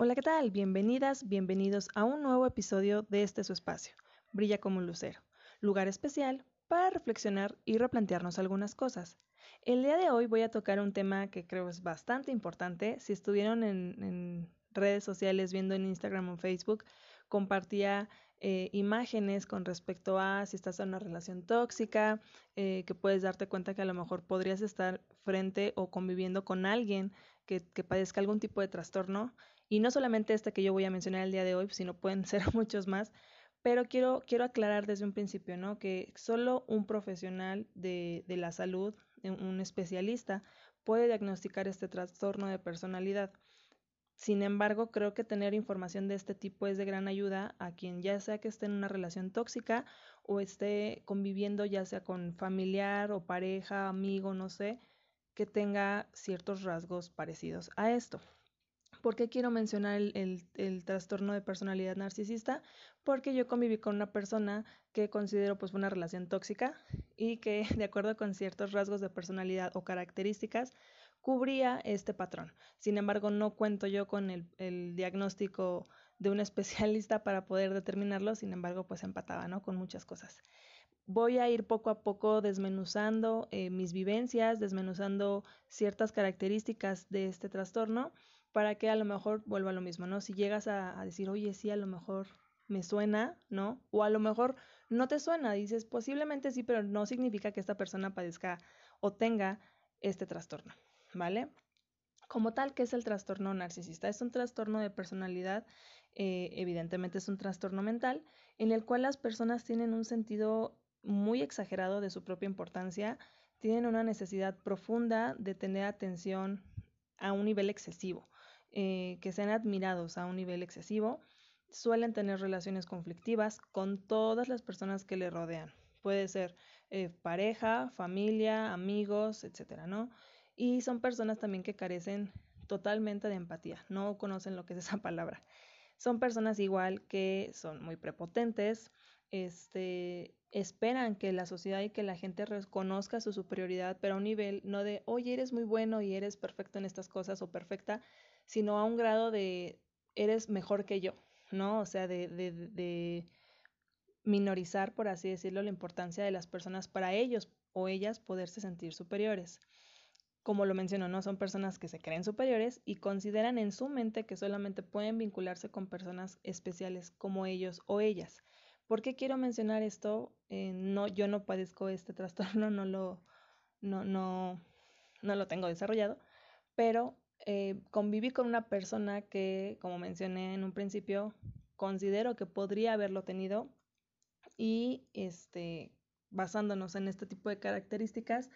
Hola, ¿qué tal? Bienvenidas, bienvenidos a un nuevo episodio de este su espacio, Brilla como un lucero, lugar especial para reflexionar y replantearnos algunas cosas. El día de hoy voy a tocar un tema que creo es bastante importante. Si estuvieron en, redes sociales, viendo en Instagram o Facebook, compartía eh, imágenes con respecto a si estás en una relación tóxica, eh, que puedes darte cuenta que a lo mejor podrías estar frente o conviviendo con alguien que, que padezca algún tipo de trastorno y no solamente este que yo voy a mencionar el día de hoy, sino pueden ser muchos más. Pero quiero, quiero aclarar desde un principio, ¿no? Que solo un profesional de, de la salud, un especialista, puede diagnosticar este trastorno de personalidad. Sin embargo, creo que tener información de este tipo es de gran ayuda a quien ya sea que esté en una relación tóxica o esté conviviendo ya sea con familiar o pareja, amigo, no sé, que tenga ciertos rasgos parecidos a esto. ¿Por qué quiero mencionar el, trastorno de personalidad narcisista? Porque yo conviví con una persona que considero pues una relación tóxica y que de acuerdo con ciertos rasgos de personalidad o características cubría este patrón. Sin embargo, no cuento yo con el, diagnóstico de un especialista para poder determinarlo, sin embargo, pues empataba, ¿no? Con muchas cosas. Voy a ir poco a poco desmenuzando eh, mis vivencias, desmenuzando ciertas características de este trastorno para que a lo mejor vuelva a lo mismo, ¿no? Si llegas a, decir, oye, sí, a lo mejor me suena, ¿no? O a lo mejor no te suena, dices, posiblemente sí, pero no significa que esta persona padezca o tenga este trastorno, ¿vale? Como tal, ¿qué es el trastorno narcisista? Es un trastorno de personalidad, eh, evidentemente es un trastorno mental, en el cual las personas tienen un sentido muy exagerado de su propia importancia, tienen una necesidad profunda de tener atención a un nivel excesivo. Eh, que sean admirados a un nivel excesivo, suelen tener relaciones conflictivas con todas las personas que le rodean. Puede ser eh, pareja, familia, amigos, etcétera, ¿no? Y son personas también que carecen totalmente de empatía, no conocen lo que es esa palabra. Son personas igual que son muy prepotentes, este, esperan que la sociedad y que la gente reconozca su superioridad, pero a un nivel no de, oye, eres muy bueno y eres perfecto en estas cosas o perfecta, sino a un grado de eres mejor que yo, ¿no? O sea, de, de, de minorizar, por así decirlo, la importancia de las personas para ellos o ellas poderse sentir superiores. Como lo menciono, no son personas que se creen superiores y consideran en su mente que solamente pueden vincularse con personas especiales como ellos o ellas. ¿Por qué quiero mencionar esto? Eh, no, yo no padezco este trastorno, no lo, no, no, no lo tengo desarrollado, pero eh, conviví con una persona que, como mencioné en un principio, considero que podría haberlo tenido y este, basándonos en este tipo de características,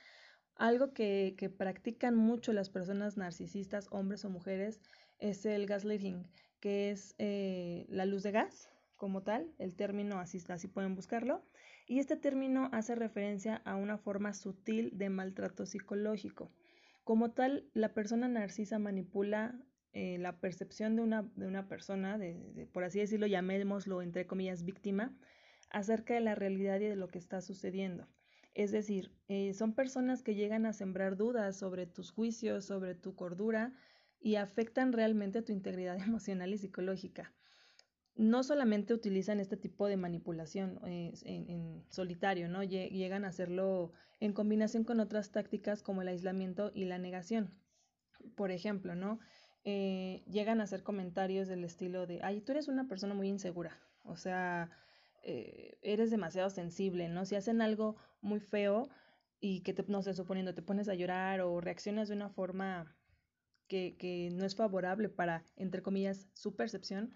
algo que, que practican mucho las personas narcisistas, hombres o mujeres, es el gaslighting, que es eh, la luz de gas como tal, el término así, así pueden buscarlo, y este término hace referencia a una forma sutil de maltrato psicológico. Como tal, la persona narcisa manipula eh, la percepción de una, de una persona, de, por así decirlo, llamémoslo entre comillas víctima, acerca de la realidad y de lo que está sucediendo. Es decir, eh, son personas que llegan a sembrar dudas sobre tus juicios, sobre tu cordura y afectan realmente tu integridad emocional y psicológica no solamente utilizan este tipo de manipulación eh, en, solitario, ¿no? Llegan a hacerlo en combinación con otras tácticas como el aislamiento y la negación. Por ejemplo, ¿no? Eh, llegan a hacer comentarios del estilo de, ay, tú eres una persona muy insegura, o sea, eh, eres demasiado sensible, ¿no? Si hacen algo muy feo y que te, no sé, suponiendo, te pones a llorar o reaccionas de una forma que, que no es favorable para, entre comillas, su percepción,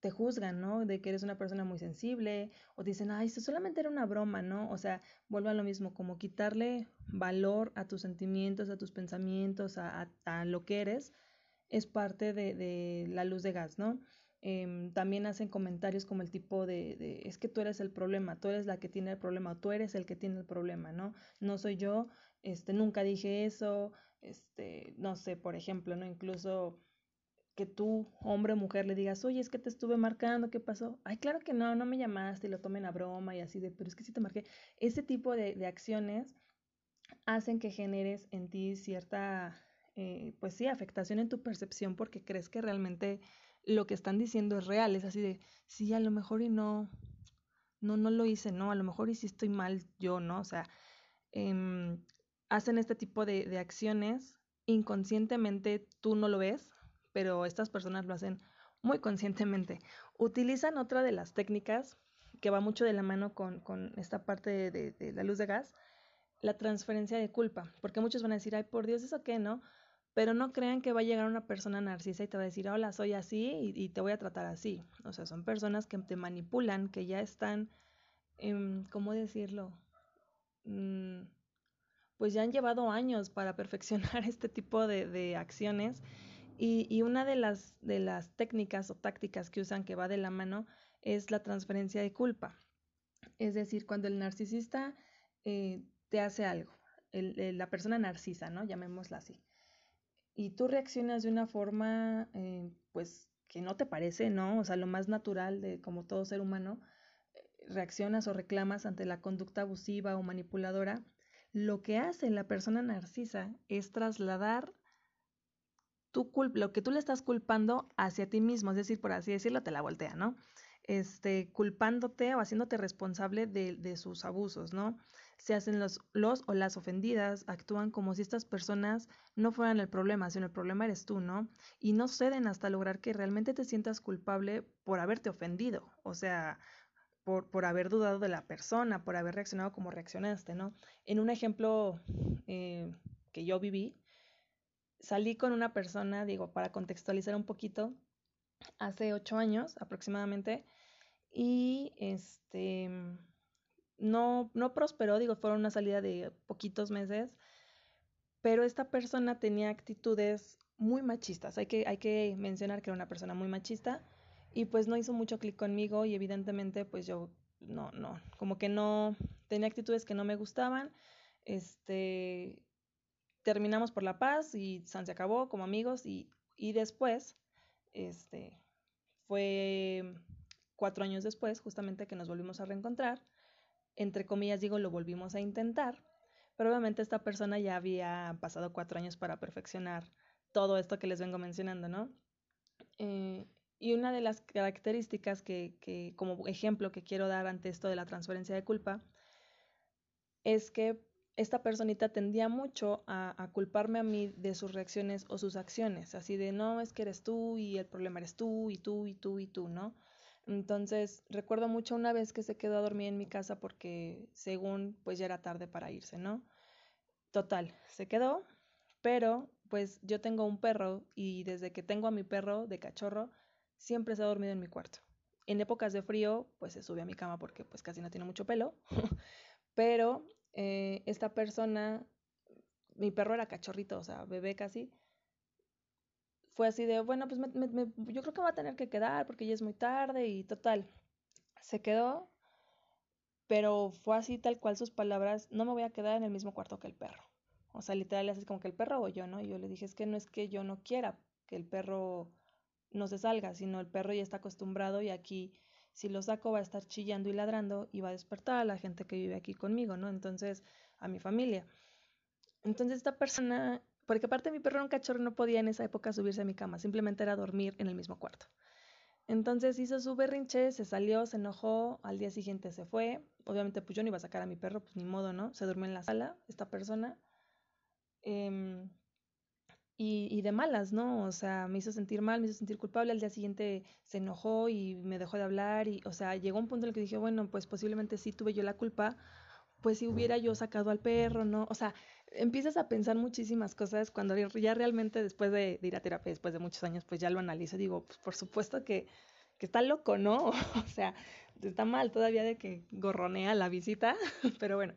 te juzgan, ¿no? De que eres una persona muy sensible o dicen, ay, esto solamente era una broma, ¿no? O sea, vuelvo a lo mismo, como quitarle valor a tus sentimientos, a tus pensamientos, a, a, lo que eres, es parte de, de la luz de gas, ¿no? Em, también hacen comentarios como el tipo de, de, es que tú eres el problema, tú eres la que tiene el problema, o tú eres el que tiene el problema, ¿no? No soy yo, este, nunca dije eso, este, no sé, por ejemplo, ¿no? Incluso que tú, hombre o mujer, le digas, oye, es que te estuve marcando, ¿qué pasó? Ay, claro que no, no me llamaste y lo tomen a broma y así de, pero es que sí te marqué. Ese tipo de, de acciones hacen que generes en ti cierta, eh, pues sí, afectación en tu percepción porque crees que realmente lo que están diciendo es real, es así de, sí, a lo mejor y no, no, no lo hice, no, a lo mejor y sí estoy mal yo, ¿no? O sea, em, hacen este tipo de, de acciones inconscientemente, tú no lo ves, pero estas personas lo hacen muy conscientemente. Utilizan otra de las técnicas que va mucho de la mano con, con esta parte de, de, la luz de gas, la transferencia de culpa, porque muchos van a decir, ay, por Dios, ¿eso qué, no? Pero no crean que va a llegar una persona narcisa y te va a decir, hola, soy así y, te voy a tratar así. O sea, son personas que te manipulan, que ya están, ¿cómo decirlo? Mm, pues ya han llevado años para perfeccionar este tipo de, de acciones. Y, una de las, de las técnicas o tácticas que usan que va de la mano es la transferencia de culpa. Es decir, cuando el narcisista eh, te hace algo, la persona narcisa, ¿no? Llamémosla así y tú reaccionas de una forma, eh, pues, que no te parece, ¿no? O sea, lo más natural de como todo ser humano, reaccionas o reclamas ante la conducta abusiva o manipuladora, lo que hace la persona narcisa es trasladar lo que tú le estás culpando hacia ti mismo, es decir, por así decirlo, te la voltea, ¿no? Este, culpándote o haciéndote responsable de, de sus abusos, ¿no? se hacen los, los o las ofendidas, actúan como si estas personas no fueran el problema, sino el problema eres tú, ¿no? Y no ceden hasta lograr que realmente te sientas culpable por haberte ofendido, o sea, por, por haber dudado de la persona, por haber reaccionado como reaccionaste, ¿no? En un ejemplo eh, que yo viví, salí con una persona, digo, para contextualizar un poquito, hace ocho años aproximadamente, y este no, no prosperó, digo, fueron una salida de poquitos meses, pero esta persona tenía actitudes muy machistas. Hay que, hay que mencionar que era una persona muy machista y pues no hizo mucho clic conmigo y evidentemente pues yo no, no, como que no, tenía actitudes que no me gustaban. Este, terminamos por la paz y San se acabó como amigos y, y después, este, fue cuatro años después justamente que nos volvimos a reencontrar entre comillas digo, lo volvimos a intentar, pero obviamente esta persona ya había pasado cuatro años para perfeccionar todo esto que les vengo mencionando, ¿no? Eh, y una de las características que, que, como ejemplo que quiero dar ante esto de la transferencia de culpa, es que esta personita tendía mucho a, culparme a mí de sus reacciones o sus acciones, así de no, es que eres tú y el problema eres tú y tú y tú y tú, ¿no? Entonces, recuerdo mucho una vez que se quedó a dormir en mi casa porque según pues ya era tarde para irse, ¿no? Total, se quedó, pero pues yo tengo un perro y desde que tengo a mi perro de cachorro, siempre se ha dormido en mi cuarto. En épocas de frío, pues se sube a mi cama porque pues casi no tiene mucho pelo, pero eh, esta persona, mi perro era cachorrito, o sea, bebé casi, fue así de, bueno, pues yo creo que va a tener que quedar porque ya es muy tarde y total. Se quedó, pero fue así tal cual sus palabras, no me voy a quedar en el mismo cuarto que el perro. O sea, literal, es como que el perro o yo, ¿no? Y yo le dije, es que no es que yo no quiera que el perro no se salga, sino el perro ya está acostumbrado y aquí si lo saco va a estar chillando y ladrando y va a despertar a la gente que vive aquí conmigo, ¿no? Entonces, a mi familia. Entonces esta persona porque aparte mi perro era un cachorro no podía en esa época subirse a mi cama, simplemente era dormir en el mismo cuarto. Entonces hizo su berrinche, se salió, se enojó, al día siguiente se fue. Obviamente pues yo no iba a sacar a mi perro, pues ni modo, ¿no? Se durmió en la sala esta persona. Em, y, y, de malas, ¿no? O sea, me hizo sentir mal, me hizo sentir culpable. Al día siguiente se enojó y me dejó de hablar. Y, o sea, llegó un punto en el que dije, bueno, pues posiblemente sí tuve yo la culpa, pues si hubiera yo sacado al perro, ¿no? O sea, empiezas a pensar muchísimas cosas cuando ya realmente después de, ir a terapia, después de muchos años, pues ya lo analizo digo, pues por supuesto que, que está loco, ¿no? o sea, está mal todavía de que gorronea la visita, pero bueno,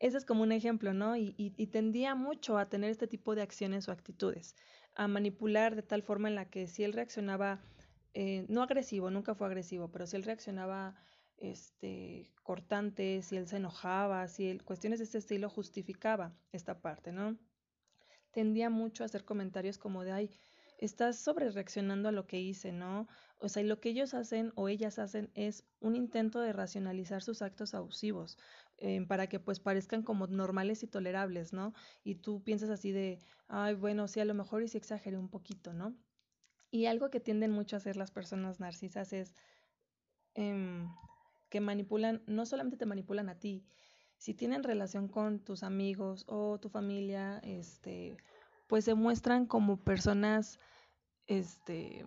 ese es como un ejemplo, ¿no? Y, y, tendía mucho a tener este tipo de acciones o actitudes, a manipular de tal forma en la que si él reaccionaba, eh, no agresivo, nunca fue agresivo, pero si él reaccionaba este, cortante, si él se enojaba, si él, cuestiones de este estilo justificaba esta parte, ¿no? Tendía mucho a hacer comentarios como de, ay, estás sobre reaccionando a lo que hice, ¿no? O sea, y lo que ellos hacen o ellas hacen es un intento de racionalizar sus actos abusivos para que pues parezcan como normales y tolerables, ¿no? Y tú piensas así de, ay, bueno, sí, a lo mejor y sí exageré un poquito, ¿no? Y algo que tienden mucho a hacer las personas narcisas es em, que manipulan, no solamente te manipulan a ti, si tienen relación con tus amigos o tu familia, este, pues se muestran como personas, este,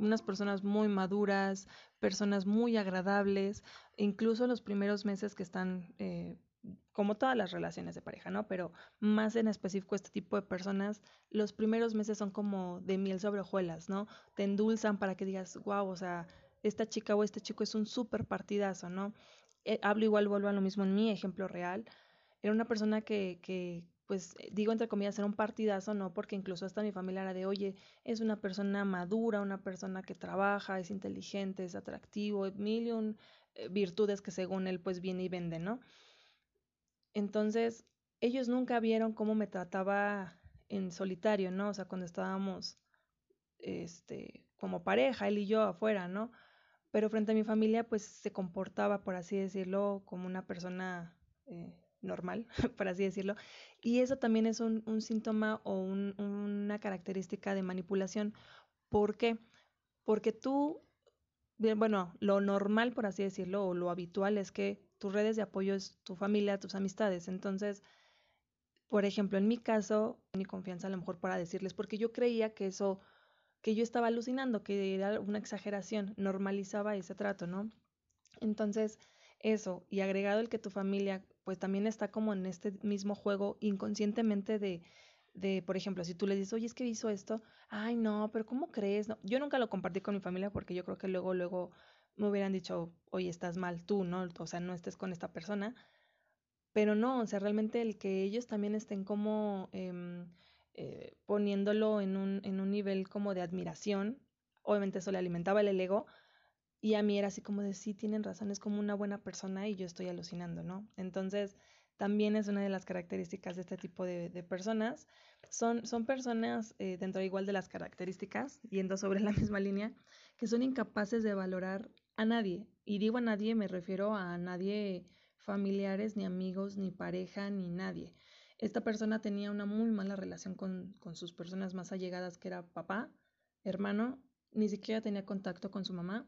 unas personas muy maduras, personas muy agradables, incluso los primeros meses que están, eh, como todas las relaciones de pareja, ¿no? Pero más en específico este tipo de personas, los primeros meses son como de miel sobre hojuelas, ¿no? Te endulzan para que digas, wow, o sea, esta chica o este chico es un súper partidazo, ¿no? Eh, hablo igual, vuelvo a lo mismo en mi ejemplo real. Era una persona que, que, pues eh, digo entre comillas, era un partidazo, ¿no? Porque incluso hasta mi familia era de, oye, es una persona madura, una persona que trabaja, es inteligente, es atractivo, mil y un eh, virtudes que según él pues viene y vende, ¿no? Entonces, ellos nunca vieron cómo me trataba en solitario, ¿no? O sea, cuando estábamos, este, como pareja, él y yo afuera, ¿no? pero frente a mi familia pues se comportaba, por así decirlo, como una persona eh, normal, por así decirlo. Y eso también es un, síntoma o un, una característica de manipulación. ¿Por qué? Porque tú, bueno, lo normal, por así decirlo, o lo habitual es que tus redes de apoyo es tu familia, tus amistades. Entonces, por ejemplo, en mi caso, mi confianza a lo mejor para decirles, porque yo creía que eso que yo estaba alucinando, que era una exageración, normalizaba ese trato, ¿no? Entonces, eso, y agregado el que tu familia, pues también está como en este mismo juego inconscientemente de, de, por ejemplo, si tú le dices, oye, es que hizo esto, ay, no, pero ¿cómo crees? No, yo nunca lo compartí con mi familia porque yo creo que luego, luego me hubieran dicho, oye, estás mal tú, ¿no? O sea, no estés con esta persona. Pero no, o sea, realmente el que ellos también estén como... Eh, eh, poniéndolo en un, en un nivel como de admiración. Obviamente eso le alimentaba el ego. Y a mí era así como de, sí, tienen razón, es como una buena persona y yo estoy alucinando, ¿no? Entonces, también es una de las características de este tipo de, personas. Son, son personas, eh, dentro igual de las características, yendo sobre la misma línea, que son incapaces de valorar a nadie. Y digo a nadie, me refiero a nadie familiares, ni amigos, ni pareja, ni nadie esta persona tenía una muy mala relación con, con sus personas más allegadas, que era papá, hermano, ni siquiera tenía contacto con su mamá.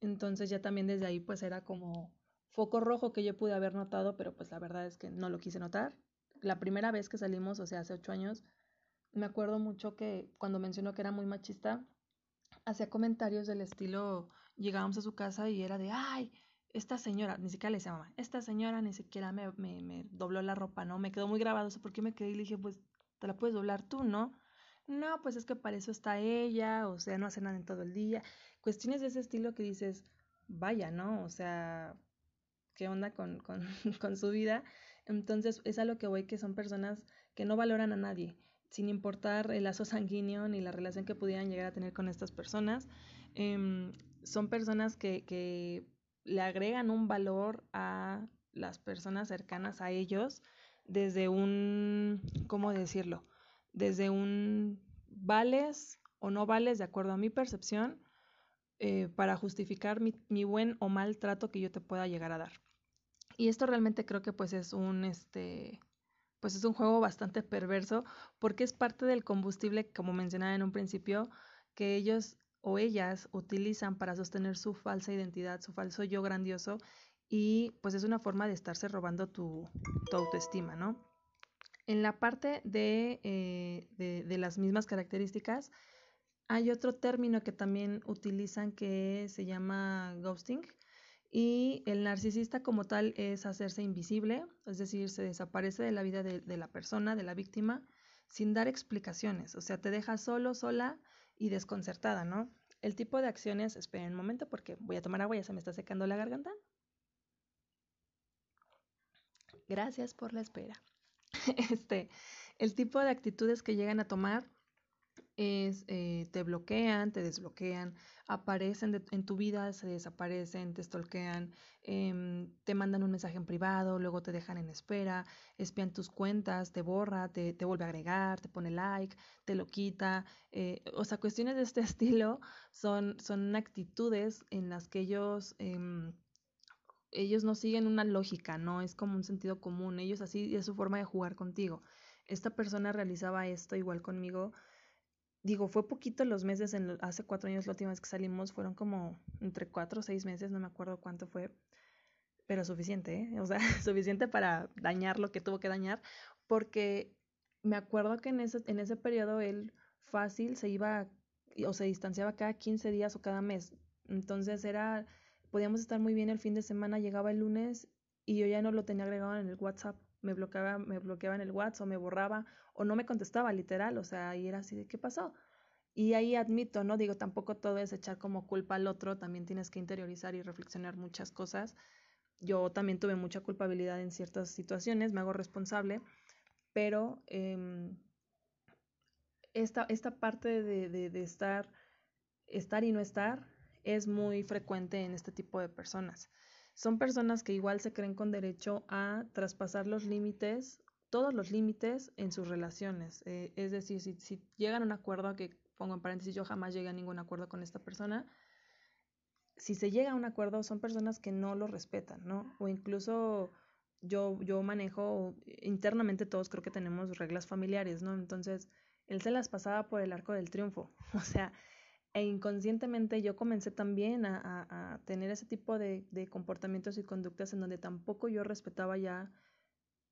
Entonces ya también desde ahí pues era como foco rojo que yo pude haber notado, pero pues la verdad es que no lo quise notar. La primera vez que salimos, o sea, hace ocho años, me acuerdo mucho que cuando mencionó que era muy machista, hacía comentarios del estilo, llegábamos a su casa y era de, ay, esta señora, ni siquiera le decía mamá, esta señora ni siquiera me, me, me dobló la ropa, ¿no? Me quedó muy grabado eso porque me quedé y le dije, pues te la puedes doblar tú, ¿no? No, pues es que para eso está ella, o sea, no hace nada en todo el día. Cuestiones de ese estilo que dices, vaya, ¿no? O sea, ¿qué onda con, con, con su vida? Entonces, es a lo que voy, que son personas que no valoran a nadie, sin importar el lazo sanguíneo ni la relación que pudieran llegar a tener con estas personas. Eh, son personas que, que le agregan un valor a las personas cercanas a ellos desde un, ¿cómo decirlo? Desde un vales o no vales de acuerdo a mi percepción eh, para justificar mi, mi, buen o mal trato que yo te pueda llegar a dar. Y esto realmente creo que pues es un, este, pues es un juego bastante perverso porque es parte del combustible, como mencionaba en un principio, que ellos o ellas utilizan para sostener su falsa identidad, su falso yo grandioso y pues es una forma de estarse robando tu, autoestima, ¿no? En la parte de, eh, de, de, las mismas características, hay otro término que también utilizan que se llama ghosting y el narcisista como tal es hacerse invisible, es decir, se desaparece de la vida de, de la persona, de la víctima, sin dar explicaciones, o sea, te deja solo, sola y desconcertada, ¿no? El tipo de acciones, esperen un momento porque voy a tomar agua, ya se me está secando la garganta. Gracias por la espera. Este, el tipo de actitudes que llegan a tomar es eh, te bloquean, te desbloquean, aparecen en tu vida, se desaparecen, te stalkean, eh, te mandan un mensaje en privado, luego te dejan en espera, espían tus cuentas, te borra, te, te vuelve a agregar, te pone like, te lo quita. Eh, o sea, cuestiones de este estilo son, son actitudes en las que ellos... Ellos no siguen una lógica, no es como un sentido común, ellos así es su forma de jugar contigo. Esta persona realizaba esto igual conmigo digo, fue poquito los meses, en, hace cuatro años la última vez que salimos, fueron como entre cuatro o seis meses, no me acuerdo cuánto fue, pero suficiente, ¿eh? o sea, suficiente para dañar lo que tuvo que dañar, porque me acuerdo que en ese, en ese periodo él fácil se iba o se distanciaba cada 15 días o cada mes, entonces era, podíamos estar muy bien el fin de semana, llegaba el lunes y yo ya no lo tenía agregado en el WhatsApp me bloqueaba, me bloqueaba en el WhatsApp me borraba o no me contestaba literal, o sea, y era así de qué pasó. Y ahí admito, ¿no? Digo, tampoco todo es echar como culpa al otro, también tienes que interiorizar y reflexionar muchas cosas. Yo también tuve mucha culpabilidad en ciertas situaciones, me hago responsable, pero em, esta, esta parte de, de, de estar, estar y no estar es muy frecuente en este tipo de personas son personas que igual se creen con derecho a traspasar los límites, todos los límites en sus relaciones. Eh, es decir, si, llegan a un acuerdo, que pongo en paréntesis, yo jamás llegué a ningún acuerdo con esta persona, si se llega a un acuerdo son personas que no lo respetan, ¿no? O incluso yo, yo manejo, internamente todos creo que tenemos reglas familiares, ¿no? Entonces, él se las pasaba por el arco del triunfo. O sea, e inconscientemente yo comencé también a, tener ese tipo de, comportamientos y conductas en donde tampoco yo respetaba ya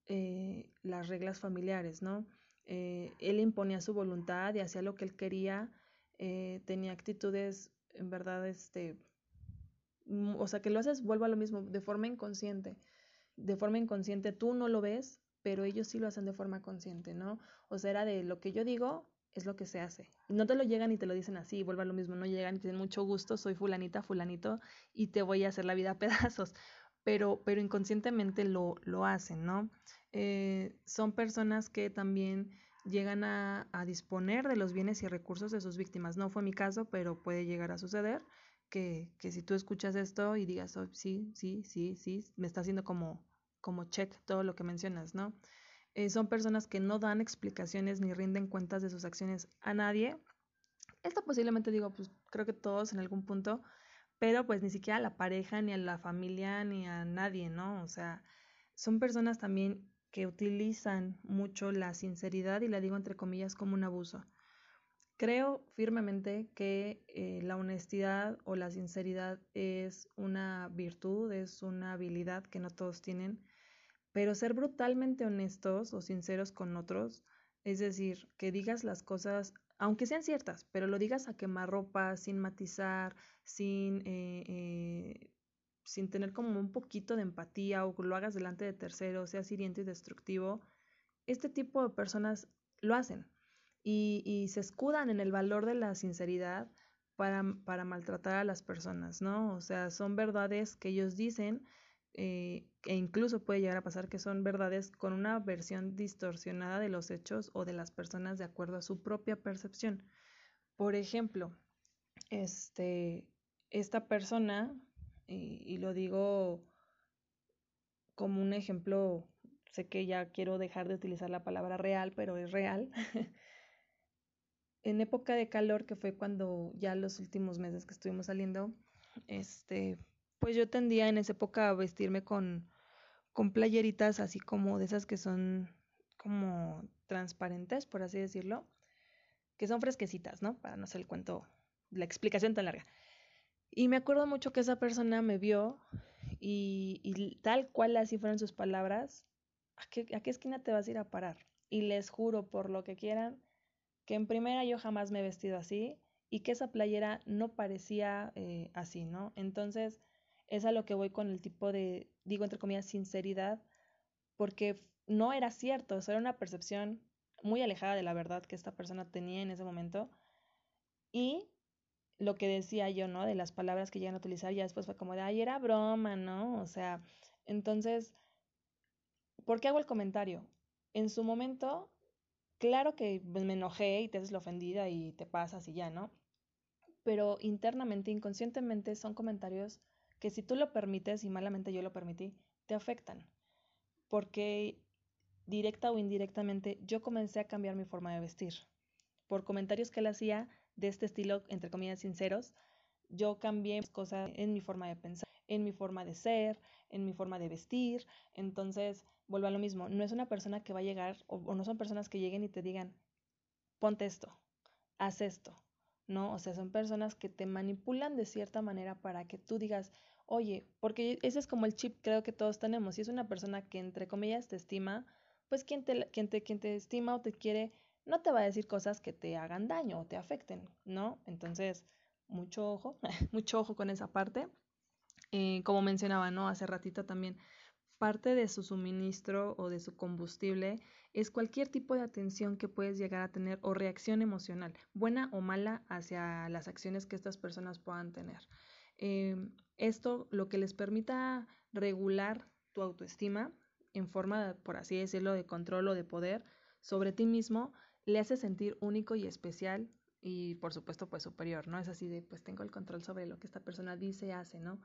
eh, las reglas familiares, ¿no? Eh, él imponía su voluntad y hacía lo que él quería, eh, tenía actitudes, en verdad, este, o sea, que lo haces, vuelvo a lo mismo, de forma inconsciente. De forma inconsciente tú no lo ves, pero ellos sí lo hacen de forma consciente, ¿no? O sea, era de lo que yo digo, es lo que se hace. No te lo llegan y te lo dicen así, vuelve a lo mismo, no llegan y tienen mucho gusto, soy fulanita, fulanito, y te voy a hacer la vida a pedazos, pero, pero inconscientemente lo, lo hacen, ¿no? Eh, son personas que también llegan a, a, disponer de los bienes y recursos de sus víctimas. No fue mi caso, pero puede llegar a suceder que, que si tú escuchas esto y digas, oh, sí, sí, sí, sí, me está haciendo como, como check todo lo que mencionas, ¿no? Eh, son personas que no dan explicaciones ni rinden cuentas de sus acciones a nadie. Esto posiblemente digo, pues creo que todos en algún punto, pero pues ni siquiera a la pareja, ni a la familia, ni a nadie, ¿no? O sea, son personas también que utilizan mucho la sinceridad y la digo entre comillas como un abuso. Creo firmemente que eh, la honestidad o la sinceridad es una virtud, es una habilidad que no todos tienen pero ser brutalmente honestos o sinceros con otros, es decir, que digas las cosas, aunque sean ciertas, pero lo digas a quemarropa, sin matizar, sin, eh, eh, sin tener como un poquito de empatía o lo hagas delante de terceros, sea hiriente y destructivo, este tipo de personas lo hacen y, y se escudan en el valor de la sinceridad para, para maltratar a las personas, ¿no? O sea, son verdades que ellos dicen eh, e incluso puede llegar a pasar que son verdades con una versión distorsionada de los hechos o de las personas de acuerdo a su propia percepción. Por ejemplo, este, esta persona, y, lo digo como un ejemplo, sé que ya quiero dejar de utilizar la palabra real, pero es real. en época de calor, que fue cuando ya los últimos meses que estuvimos saliendo, este, pues yo tendía en esa época a vestirme con, con playeritas así como de esas que son como transparentes, por así decirlo, que son fresquecitas, ¿no? Para no hacer el cuento, la explicación tan larga. Y me acuerdo mucho que esa persona me vio y, y tal cual así fueron sus palabras, ¿a qué, ¿a qué esquina te vas a ir a parar? Y les juro por lo que quieran que en primera yo jamás me he vestido así y que esa playera no parecía eh, así, ¿no? Entonces, es a lo que voy con el tipo de, digo entre comillas, sinceridad, porque no era cierto, eso era una percepción muy alejada de la verdad que esta persona tenía en ese momento. Y lo que decía yo, ¿no? De las palabras que llegan a utilizar, ya después fue como de, ay, era broma, ¿no? O sea, entonces, ¿por qué hago el comentario? En su momento, claro que me enojé y te haces la ofendida y te pasas y ya, ¿no? Pero internamente, inconscientemente, son comentarios que si tú lo permites, y malamente yo lo permití, te afectan. Porque directa o indirectamente yo comencé a cambiar mi forma de vestir. Por comentarios que él hacía de este estilo, entre comillas, sinceros, yo cambié cosas en mi forma de pensar, en mi forma de ser, en mi forma de vestir. Entonces, vuelvo a lo mismo, no es una persona que va a llegar, o, no son personas que lleguen y te digan, ponte esto. haz esto, ¿no? O sea, son personas que te manipulan de cierta manera para que tú digas, oye, porque ese es como el chip creo que todos tenemos. Si es una persona que entre comillas te estima, pues quien te, quien te, quien te estima o te quiere, no te va a decir cosas que te hagan daño o te afecten, ¿no? Entonces, mucho ojo, mucho ojo con esa parte. Eh, como mencionaba, ¿no? Hace ratito también, parte de su suministro o de su combustible es cualquier tipo de atención que puedes llegar a tener o reacción emocional, buena o mala, hacia las acciones que estas personas puedan tener. Em, esto lo que les permita regular tu autoestima en forma, por así decirlo, de control o de poder sobre ti mismo, le hace sentir único y especial y por supuesto pues superior, ¿no? Es así de pues tengo el control sobre lo que esta persona dice, hace, ¿no?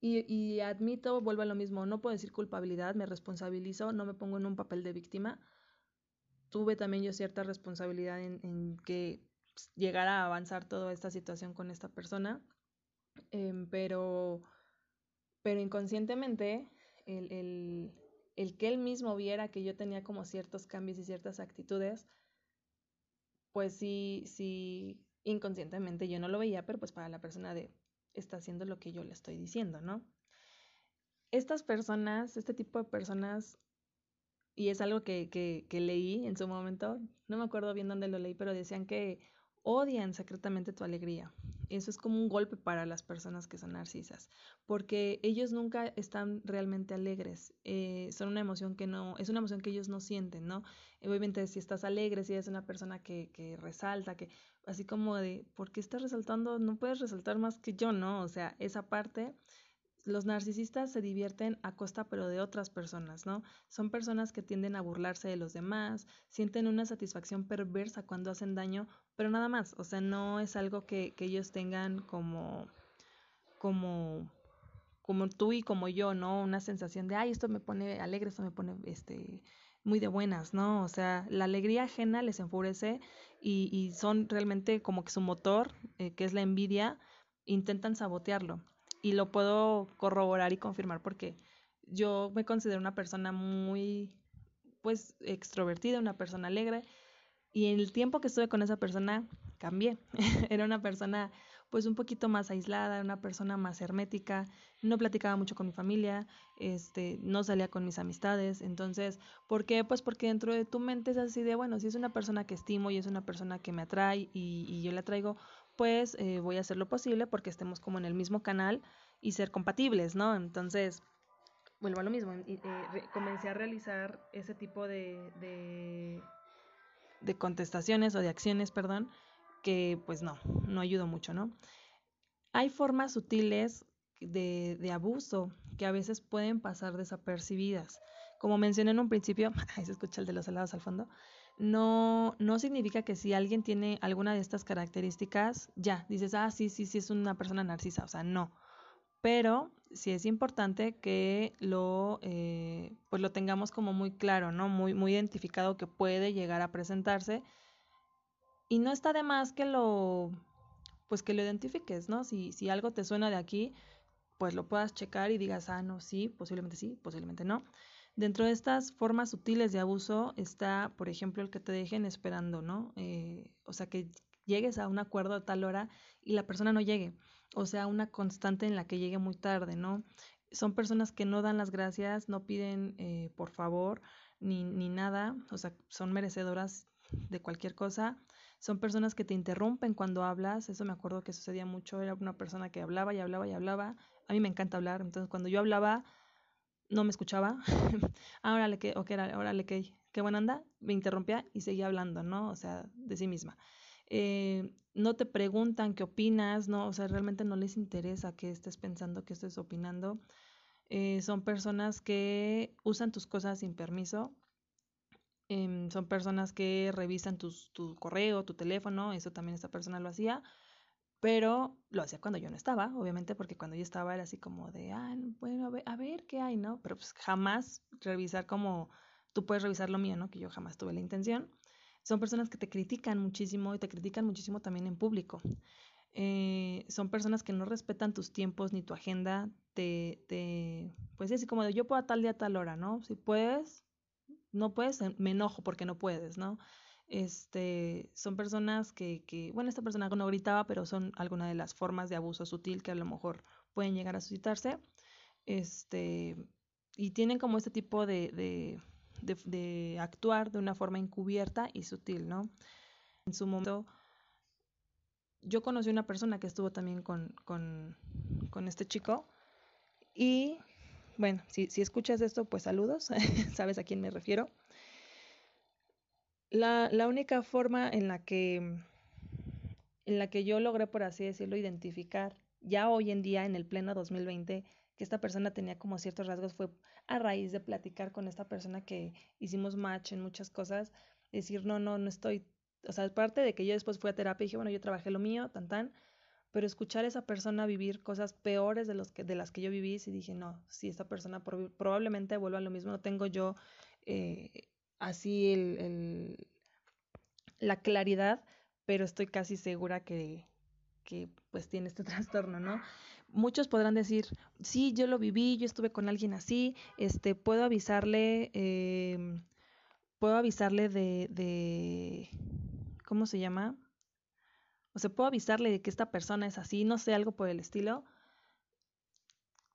Y, y admito, vuelvo a lo mismo, no puedo decir culpabilidad, me responsabilizo, no me pongo en un papel de víctima. Tuve también yo cierta responsabilidad en, en que pues, llegara a avanzar toda esta situación con esta persona, em, pero, pero inconscientemente el, el, el que él mismo viera que yo tenía como ciertos cambios y ciertas actitudes, pues sí, sí, inconscientemente yo no lo veía, pero pues para la persona de, está haciendo lo que yo le estoy diciendo, ¿no? Estas personas, este tipo de personas, y es algo que, que, que leí en su momento, no me acuerdo bien dónde lo leí, pero decían que odian secretamente tu alegría. Eso es como un golpe para las personas que son narcisas, porque ellos nunca están realmente alegres. Eh, son una emoción que no, es una emoción que ellos no sienten, ¿no? Obviamente si estás alegre, si eres una persona que, que resalta, que así como de, ¿por qué estás resaltando? No puedes resaltar más que yo, ¿no? O sea, esa parte los narcisistas se divierten a costa pero de otras personas, ¿no? Son personas que tienden a burlarse de los demás, sienten una satisfacción perversa cuando hacen daño, pero nada más, o sea, no es algo que, que ellos tengan como, como, como tú y como yo, ¿no? Una sensación de, ay, esto me pone alegre, esto me pone, este, muy de buenas, ¿no? O sea, la alegría ajena les enfurece y, y son realmente como que su motor, eh, que es la envidia, intentan sabotearlo y lo puedo corroborar y confirmar porque yo me considero una persona muy, pues, extrovertida, una persona alegre. Y en el tiempo que estuve con esa persona, cambié. Era una persona, pues, un poquito más aislada, una persona más hermética. No platicaba mucho con mi familia, este, no salía con mis amistades. Entonces, ¿por qué? Pues porque dentro de tu mente es así de, bueno, si es una persona que estimo y es una persona que me atrae y, y yo la traigo, pues eh, voy a hacer lo posible porque estemos como en el mismo canal y ser compatibles, ¿no? Entonces, vuelvo a lo mismo, eh, comencé a realizar ese tipo de, de, de, contestaciones o de acciones, perdón, que pues no, no ayudó mucho, ¿no? Hay formas sutiles de, de abuso que a veces pueden pasar desapercibidas. Como mencioné en un principio, ahí se escucha el de los helados al fondo, no, no significa que si alguien tiene alguna de estas características, ya, dices, ah, sí, sí, sí, es una persona narcisa, o sea, no. Pero sí es importante que lo, eh, pues lo tengamos como muy claro, ¿no? Muy, muy identificado que puede llegar a presentarse. Y no está de más que lo, pues que lo identifiques, ¿no? Si, si algo te suena de aquí, pues lo puedas checar y digas, ah, no, sí, posiblemente sí, posiblemente no. Dentro de estas formas sutiles de abuso está, por ejemplo, el que te dejen esperando, ¿no? Eh, o sea, que llegues a un acuerdo a tal hora y la persona no llegue. O sea, una constante en la que llegue muy tarde, ¿no? Son personas que no dan las gracias, no piden eh, por favor ni, ni nada, o sea, son merecedoras de cualquier cosa. Son personas que te interrumpen cuando hablas, eso me acuerdo que sucedía mucho, era una persona que hablaba y hablaba y hablaba. A mí me encanta hablar, entonces cuando yo hablaba, no me escuchaba. ahora le que, ok, órale, que, qué buena anda, me interrumpía y seguía hablando, ¿no? O sea, de sí misma. Eh, no te preguntan qué opinas, ¿no? O sea, realmente no les interesa que estés pensando, que estés opinando. Eh, son personas que usan tus cosas sin permiso. Eh, son personas que revisan tus, tu correo, tu teléfono, eso también esta persona lo hacía pero lo hacía cuando yo no estaba, obviamente, porque cuando yo estaba era así como de, ah, bueno, a ver, qué hay, ¿no? Pero pues jamás revisar como tú puedes revisar lo mío, ¿no? Que yo jamás tuve la intención. Son personas que te critican muchísimo y te critican muchísimo también en público. Eh, son personas que no respetan tus tiempos ni tu agenda, te, te, pues así como de yo puedo a tal día a tal hora, ¿no? Si puedes, no puedes, me enojo porque no puedes, ¿no? Este, son personas que, bueno, esta persona no gritaba, pero son algunas de las formas de abuso sutil que a lo mejor pueden llegar a suscitarse. Este, y tienen como este tipo de, actuar de una forma encubierta y sutil, ¿no? En su momento, yo conocí una persona que estuvo también con, este chico y bueno, si, escuchas esto, pues saludos, sabes a quién me refiero. La, la, única forma en la que en la que yo logré, por así decirlo, identificar ya hoy en día, en el pleno 2020, que esta persona tenía como ciertos rasgos fue a raíz de platicar con esta persona que hicimos match en muchas cosas, decir, no, no, no estoy, o sea, aparte de que yo después fui a terapia y dije, bueno, yo trabajé lo mío, tan, tan, pero escuchar a esa persona vivir cosas peores de, los que, de las que yo viví, y dije, no, si esta persona probablemente vuelva a lo mismo, no tengo yo eh, así el, el, la claridad, pero estoy casi segura que, que pues tiene este trastorno, ¿no? Muchos podrán decir, sí, yo lo viví, yo estuve con alguien así, este, puedo avisarle, eh, puedo avisarle de, de, ¿cómo se llama? O sea, puedo avisarle de que esta persona es así, no sé, algo por el estilo.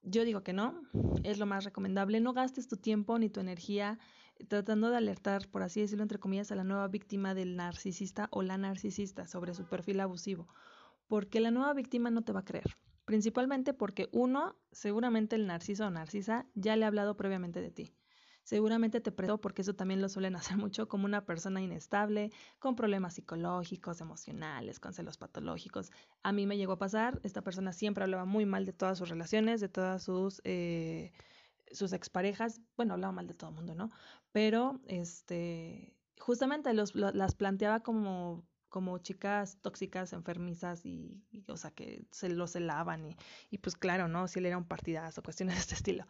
Yo digo que no, es lo más recomendable. No gastes tu tiempo ni tu energía tratando de alertar, por así decirlo, entre comillas, a la nueva víctima del narcisista o la narcisista sobre su perfil abusivo, porque la nueva víctima no te va a creer. Principalmente porque uno, seguramente el narciso o narcisa ya le ha hablado previamente de ti seguramente te presentó, porque eso también lo suelen hacer mucho, como una persona inestable, con problemas psicológicos, emocionales, con celos patológicos. A mí me llegó a pasar, esta persona siempre hablaba muy mal de todas sus relaciones, de todas sus... Eh, sus exparejas, bueno, hablaba mal de todo el mundo, ¿no? Pero, este, justamente los, las planteaba como como chicas tóxicas, enfermizas y, o sea, que se lo celaban y, y pues claro, ¿no? Si él era un partidazo, cuestiones de este estilo.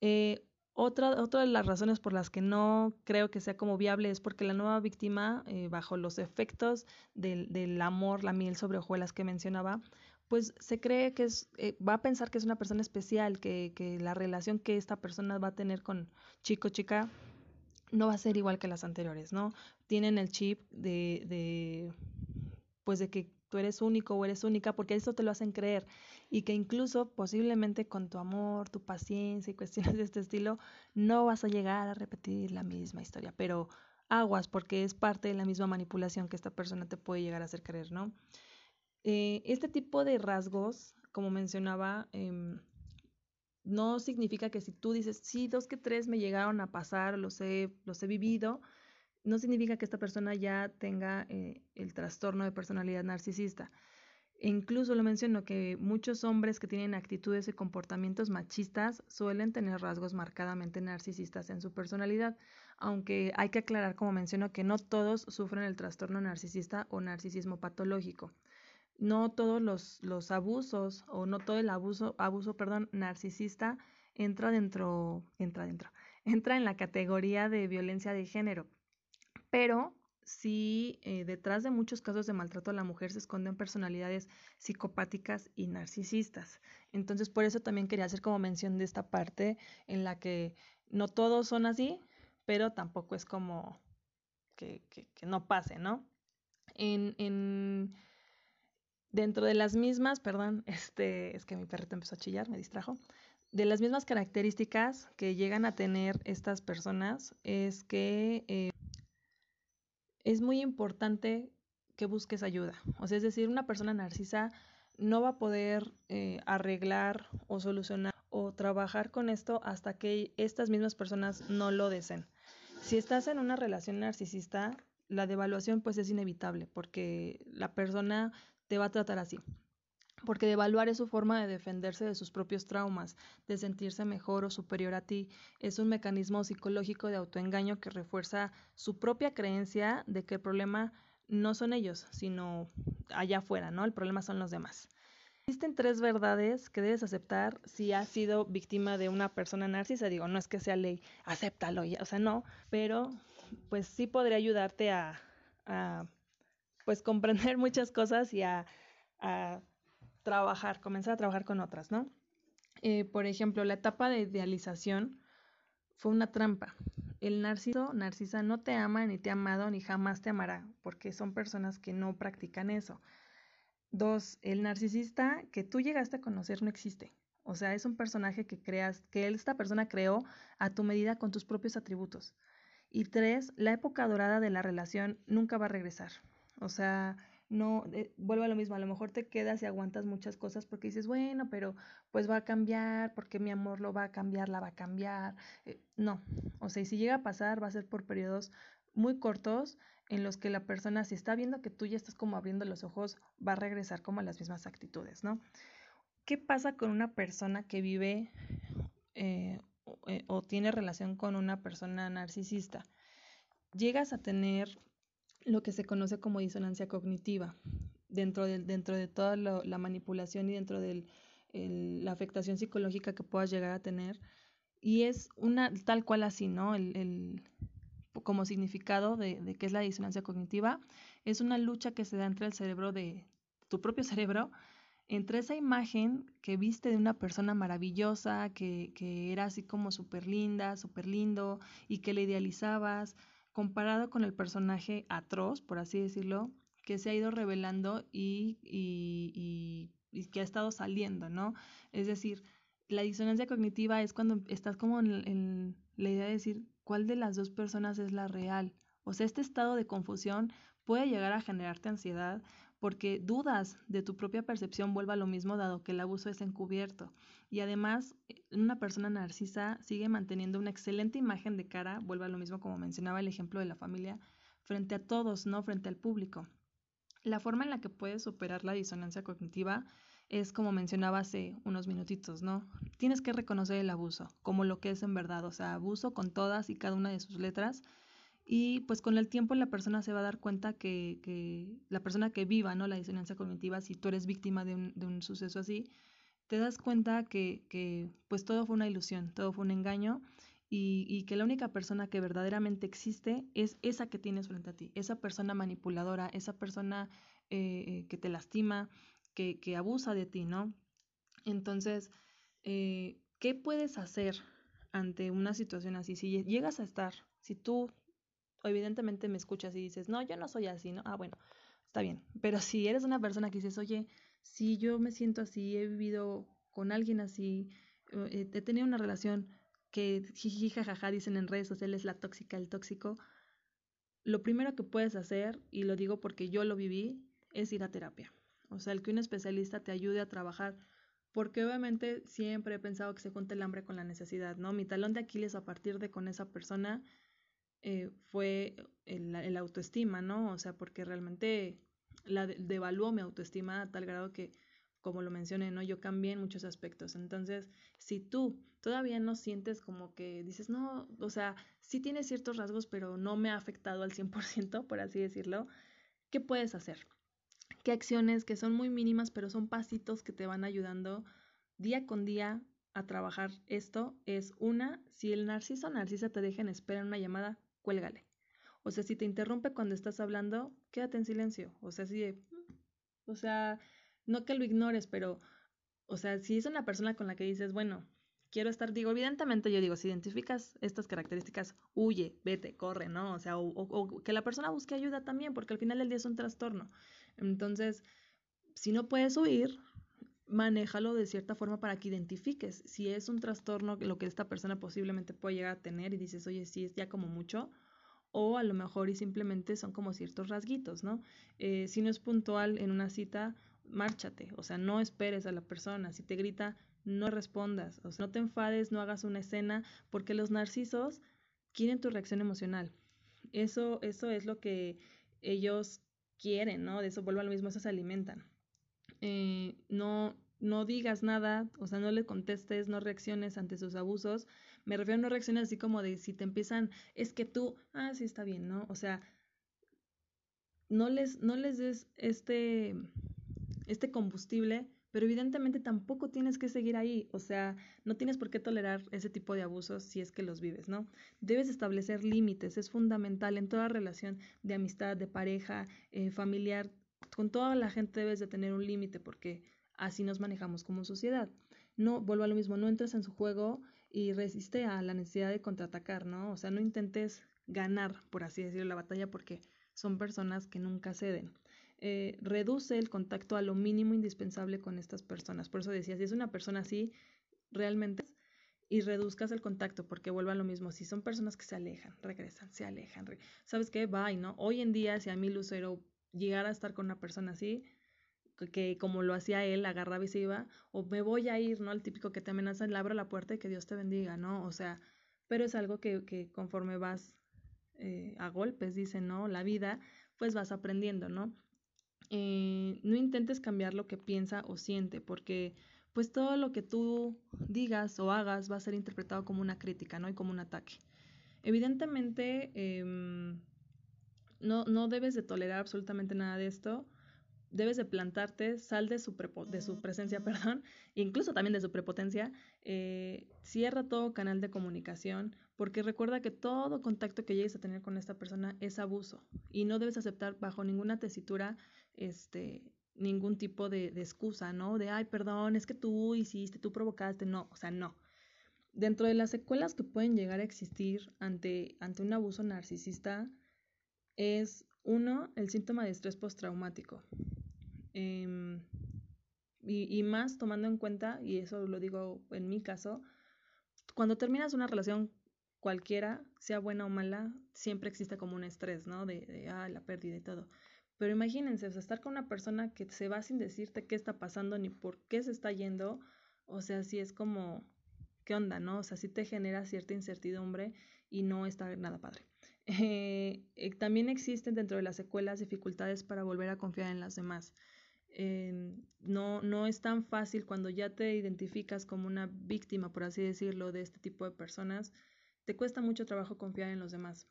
Eh, otra, otra de las razones por las que no creo que sea como viable es porque la nueva víctima, eh, bajo los efectos del, del, amor, la miel sobre hojuelas que mencionaba, pues se cree que es, eh, va a pensar que es una persona especial, que, que la relación que esta persona va a tener con chico, chica, no va a ser igual que las anteriores, ¿no? Tienen el chip de, de pues de que tú eres único o eres única, porque eso te lo hacen creer y que incluso posiblemente con tu amor, tu paciencia y cuestiones de este estilo, no vas a llegar a repetir la misma historia, pero aguas porque es parte de la misma manipulación que esta persona te puede llegar a hacer creer, ¿no? Eh, este tipo de rasgos, como mencionaba, eh, no significa que si tú dices, sí, dos que tres me llegaron a pasar, los he, los he vivido, no significa que esta persona ya tenga eh, el trastorno de personalidad narcisista. E incluso lo menciono que muchos hombres que tienen actitudes y comportamientos machistas suelen tener rasgos marcadamente narcisistas en su personalidad, aunque hay que aclarar, como menciono, que no todos sufren el trastorno narcisista o narcisismo patológico. No todos los, los abusos o no todo el abuso, abuso perdón, narcisista entra dentro, entra dentro, entra en la categoría de violencia de género pero sí eh, detrás de muchos casos de maltrato a la mujer se esconden personalidades psicopáticas y narcisistas. Entonces, por eso también quería hacer como mención de esta parte en la que no todos son así, pero tampoco es como que, que, que no pase, ¿no? En, en, dentro de las mismas, perdón, este, es que mi perrito empezó a chillar, me distrajo. De las mismas características que llegan a tener estas personas es que eh, es muy importante que busques ayuda. O sea, es decir, una persona narcisa no va a poder eh, arreglar o solucionar o trabajar con esto hasta que estas mismas personas no lo deseen. Si estás en una relación narcisista, la devaluación pues es inevitable porque la persona te va a tratar así porque devaluar es su forma de defenderse de sus propios traumas, de sentirse mejor o superior a ti. Es un mecanismo psicológico de autoengaño que refuerza su propia creencia de que el problema no son ellos, sino allá afuera, ¿no? El problema son los demás. Existen tres verdades que debes aceptar si has sido víctima de una persona narcisa. Digo, no es que sea ley, acéptalo, o sea, no, pero pues sí podría ayudarte a pues comprender muchas cosas y a, a trabajar, comenzar a trabajar con otras, ¿no? Eh, por ejemplo, la etapa de idealización fue una trampa. el narciso, narcisa no te ama, ni te ha amado, ni jamás te amará, porque son personas que no practican eso. Dos, el narcisista que tú llegaste a conocer no existe. O sea, es un personaje que creas, que esta persona creó a tu medida con tus propios atributos. Y tres, la época dorada de la relación nunca va a regresar. O sea, no, eh, vuelve a lo mismo, a lo mejor te quedas y aguantas muchas cosas porque dices, bueno, pero pues va a cambiar, porque mi amor lo va a cambiar, la va a cambiar. Eh, no, o sea, y si llega a pasar, va a ser por periodos muy cortos en los que la persona, si está viendo que tú ya estás como abriendo los ojos, va a regresar como a las mismas actitudes, ¿no? ¿Qué pasa con una persona que vive eh, o tiene relación con una persona narcisista? Llegas a tener lo que se conoce como disonancia cognitiva dentro de, dentro de toda la manipulación y dentro de la afectación psicológica que puedas llegar a tener. Y es una tal cual así, ¿no? El, como significado de, de qué es la disonancia cognitiva, es una lucha que se da entre el cerebro de tu propio cerebro, entre esa imagen que viste de una persona maravillosa, que, que era así como súper linda, súper lindo, y que le idealizabas, comparado con el personaje atroz, por así decirlo, que se ha ido revelando y, y, y, que ha estado saliendo, ¿no? Es decir, la disonancia cognitiva es cuando estás como en, en, la idea de decir cuál de las dos personas es la real. O sea, este estado de confusión puede llegar a generarte ansiedad porque dudas de tu propia percepción vuelva a lo mismo dado que el abuso es encubierto. Y además, eh, una persona narcisa sigue manteniendo una excelente imagen de cara, vuelve a lo mismo como mencionaba el ejemplo de la familia, frente a todos, no frente al público. La forma en la que puedes superar la disonancia cognitiva es como mencionaba hace unos minutitos, ¿no? Tienes que reconocer el abuso como lo que es en verdad, o sea, abuso con todas y cada una de sus letras y pues con el tiempo la persona se va a dar cuenta que, que la persona que viva, ¿no? La disonancia cognitiva, si tú eres víctima de un, de un suceso así, te das cuenta que, que, pues todo fue una ilusión, todo fue un engaño y, y, que la única persona que verdaderamente existe es esa que tienes frente a ti, esa persona manipuladora, esa persona eh, que te lastima, que, que, abusa de ti, ¿no? Entonces, eh, ¿qué puedes hacer ante una situación así? Si llegas a estar, si tú evidentemente me escuchas y dices, no, yo no soy así, ¿no? Ah, bueno, está bien. Pero si eres una persona que dices, oye, si yo me siento así, he vivido con alguien así, eh, he tenido una relación que jiji, jajaja, dicen en redes sociales la tóxica, el tóxico, lo primero que puedes hacer, y lo digo porque yo lo viví, es ir a terapia. O sea, el que un especialista te ayude a trabajar, porque obviamente siempre he pensado que se junta el hambre con la necesidad, ¿no? Mi talón de Aquiles a partir de con esa persona eh, fue el, autoestima, ¿no? O sea, porque realmente la devaluó mi autoestima a tal grado que, como lo mencioné, ¿no? Yo cambié en muchos aspectos. Entonces, si tú todavía no sientes como que dices, no, o sea, sí tiene ciertos rasgos, pero no me ha afectado al 100%, por así decirlo, ¿qué puedes hacer? ¿Qué acciones que son muy mínimas, pero son pasitos que te van ayudando día con día a trabajar esto? Es una, si el narciso o narcisa te deja en espera una llamada, cuélgale. O sea, si te interrumpe cuando estás hablando, quédate en silencio. O sea, si mm", o sea, no que lo ignores, pero, o sea, si es una persona con la que dices, bueno, quiero estar, digo, evidentemente yo digo, si identificas estas características, huye, vete, corre, ¿no? O sea, o, que la persona busque ayuda también, porque al final del día es un trastorno. Entonces, si no puedes huir, manéjalo de cierta forma para que identifiques si es un trastorno lo que esta persona posiblemente puede llegar a tener y dices, oye, sí, es ya como mucho, o a lo mejor y simplemente son como ciertos rasguitos, ¿no? Eh, si no es puntual en una cita, márchate, o sea, no esperes a la persona, si te grita, no respondas, o sea, no te enfades, no hagas una escena, porque los narcisos quieren tu reacción emocional. Eso, eso es lo que ellos quieren, ¿no? De eso vuelvo a lo mismo, eso se alimentan. Eh, no, no digas nada, o sea, no le contestes, no reacciones ante sus abusos. Me refiero a no reacciones así como de si te empiezan, es que tú, ah, sí está bien, ¿no? O sea, no les, no les des este, este combustible, pero evidentemente tampoco tienes que seguir ahí, o sea, no tienes por qué tolerar ese tipo de abusos si es que los vives, ¿no? Debes establecer límites, es fundamental en toda relación de amistad, de pareja, eh, familiar, con toda la gente debes de tener un límite porque así nos manejamos como sociedad. No, vuelvo a lo mismo, no entres en su juego y resiste a la necesidad de contraatacar, ¿no? O sea, no intentes ganar, por así decirlo, la batalla porque son personas que nunca ceden. Eh, reduce el contacto a lo mínimo indispensable con estas personas. Por eso decía, si es una persona así, realmente y reduzcas el contacto porque vuelva a lo mismo. Si son personas que se alejan, regresan, se alejan. ¿Sabes qué? Bye, ¿no? Hoy en día, si a mí Lucero llegara a estar con una persona así, que como lo hacía él, agarraba y se iba, o me voy a ir, ¿no? El típico que te amenaza, le abro la puerta y que Dios te bendiga, ¿no? O sea, pero es algo que, que conforme vas eh, a golpes, dice, ¿no? La vida, pues vas aprendiendo, ¿no? Eh, no intentes cambiar lo que piensa o siente, porque pues todo lo que tú digas o hagas va a ser interpretado como una crítica, ¿no? Y como un ataque. Evidentemente, em, no, no debes de tolerar absolutamente nada de esto. Debes de plantarte, sal de su, de su presencia, perdón, incluso también de su prepotencia. Eh, cierra todo canal de comunicación, porque recuerda que todo contacto que llegues a tener con esta persona es abuso y no debes aceptar bajo ninguna tesitura este, ningún tipo de, excusa, ¿no? De, ay, perdón, es que tú hiciste, tú provocaste, no, o sea, no. Dentro de las secuelas que pueden llegar a existir ante, ante un abuso narcisista es, uno, el síntoma de estrés postraumático. Em, y, y más tomando en cuenta, y eso lo digo en mi caso, cuando terminas una relación cualquiera, sea buena o mala, siempre existe como un estrés, ¿no? De, de ah, la pérdida y todo. Pero imagínense, o sea, estar con una persona que se va sin decirte qué está pasando ni por qué se está yendo, o sea, sí es como, ¿qué onda, no? O sea, sí te genera cierta incertidumbre y no está nada padre. Eh, eh, también existen dentro de las secuelas dificultades para volver a confiar en las demás. Eh, no, no es tan fácil cuando ya te identificas como una víctima, por así decirlo, de este tipo de personas, te cuesta mucho trabajo confiar en los demás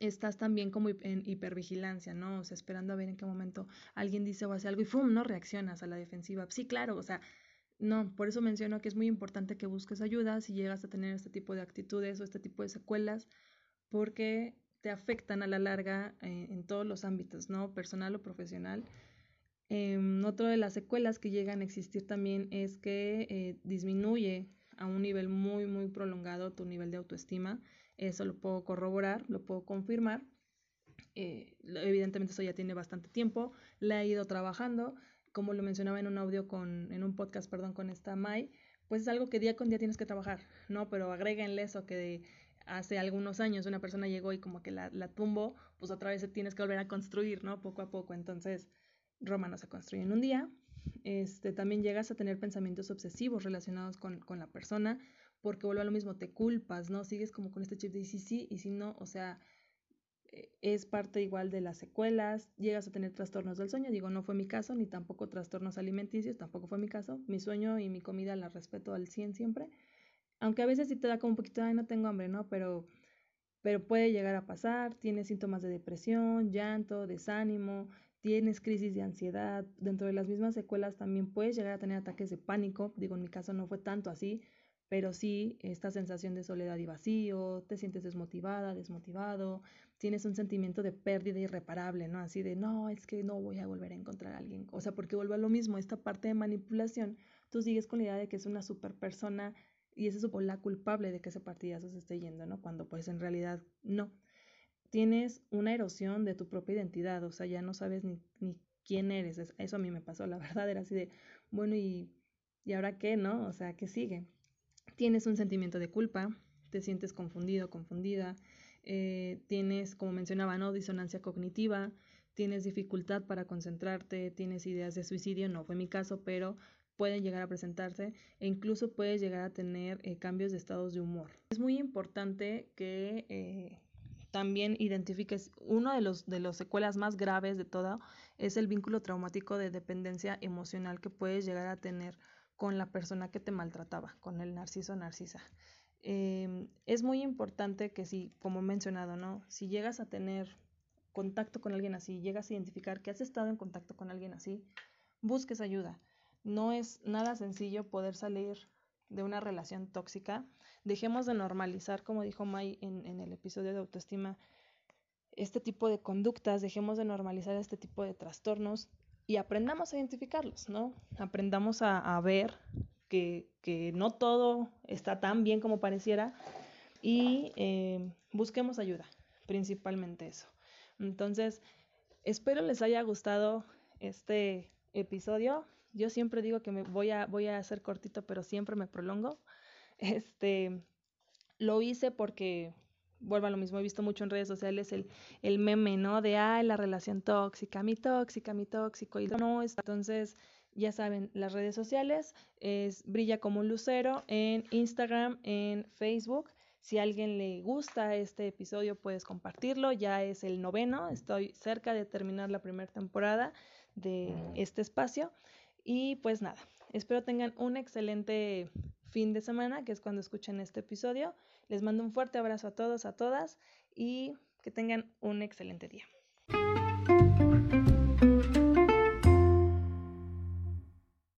estás también como en hipervigilancia, ¿no? O sea, esperando a ver en qué momento alguien dice o hace algo y ¡fum! no reaccionas a la defensiva. Sí, claro, o sea, no, por eso menciono que es muy importante que busques ayuda si llegas a tener este tipo de actitudes o este tipo de secuelas, porque te afectan a la larga eh, en todos los ámbitos, ¿no? Personal o profesional. Eh, otra de las secuelas que llegan a existir también es que eh, disminuye a un nivel muy, muy prolongado tu nivel de autoestima eso lo puedo corroborar, lo puedo confirmar. Eh, evidentemente eso ya tiene bastante tiempo, la he ido trabajando, como lo mencionaba en un audio con, en un podcast, perdón, con esta Mai, pues es algo que día con día tienes que trabajar, ¿no? Pero agréguenle eso que hace algunos años una persona llegó y como que la, la tumbó, pues otra vez tienes que volver a construir, ¿no? Poco a poco. Entonces, Roma no se construye en un día. Este, también llegas a tener pensamientos obsesivos relacionados con, con la persona, porque vuelve a lo mismo, te culpas, ¿no? Sigues como con este chip de sí, sí, y si no, o sea, eh, es parte igual de las secuelas, llegas a tener trastornos del sueño, digo, no fue mi caso, ni tampoco trastornos alimenticios, tampoco fue mi caso, mi sueño y mi comida la respeto al 100 siempre, aunque a veces sí te da como un poquito, ay, no tengo hambre, ¿no? Pero, pero puede llegar a pasar, tienes síntomas de depresión, llanto, desánimo, tienes crisis de ansiedad, dentro de las mismas secuelas también puedes llegar a tener ataques de pánico, digo, en mi caso no fue tanto así, pero sí esta sensación de soledad y vacío, te sientes desmotivada, desmotivado, tienes un sentimiento de pérdida irreparable, ¿no? Así de, no, es que no voy a volver a encontrar a alguien. O sea, porque vuelve a lo mismo, esta parte de manipulación, tú sigues con la idea de que es una super persona y es eso la culpable de que ese partidazo se esté yendo, ¿no? Cuando pues en realidad no. Tienes una erosión de tu propia identidad, o sea, ya no sabes ni, ni quién eres. Eso a mí me pasó, la verdad era así de, bueno, ¿y, ¿y ahora qué, no? O sea, ¿qué sigue? tienes un sentimiento de culpa, te sientes confundido, confundida, eh, tienes, como mencionaba, ¿no? disonancia cognitiva, tienes dificultad para concentrarte, tienes ideas de suicidio, no fue mi caso, pero pueden llegar a presentarse e incluso puedes llegar a tener eh, cambios de estados de humor. Es muy importante que eh, también identifiques uno de de las secuelas más graves de todo es el vínculo traumático de dependencia emocional que puedes llegar a tener con la persona que te maltrataba, con el narciso narcisa. Em, es muy importante que si, como he mencionado, ¿no? Si llegas a tener contacto con alguien así, llegas a identificar que has estado en contacto con alguien así, busques ayuda. No es nada sencillo poder salir de una relación tóxica. Dejemos de normalizar, como dijo Mai en, en el episodio de autoestima, este tipo de conductas, dejemos de normalizar este tipo de trastornos y aprendamos a identificarlos, ¿no? Aprendamos a, ver que, que no todo está tan bien como pareciera y eh, busquemos ayuda, principalmente eso. Entonces, espero les haya gustado este episodio. Yo siempre digo que me voy a, voy a hacer cortito, pero siempre me prolongo. Este, lo hice porque, vuelvo a lo mismo, he visto mucho en redes sociales el, el meme, ¿no? De, ay, la relación tóxica, mi tóxica, mi tóxico, y no, entonces, ya saben, las redes sociales es Brilla como un lucero en Instagram, en Facebook. Si a alguien le gusta este episodio, puedes compartirlo. Ya es el noveno, estoy cerca de terminar la primera temporada de este espacio. Y pues nada, espero tengan un excelente fin de semana, que es cuando escuchen este episodio. Les mando un fuerte abrazo a todos, a todas y que tengan un excelente día.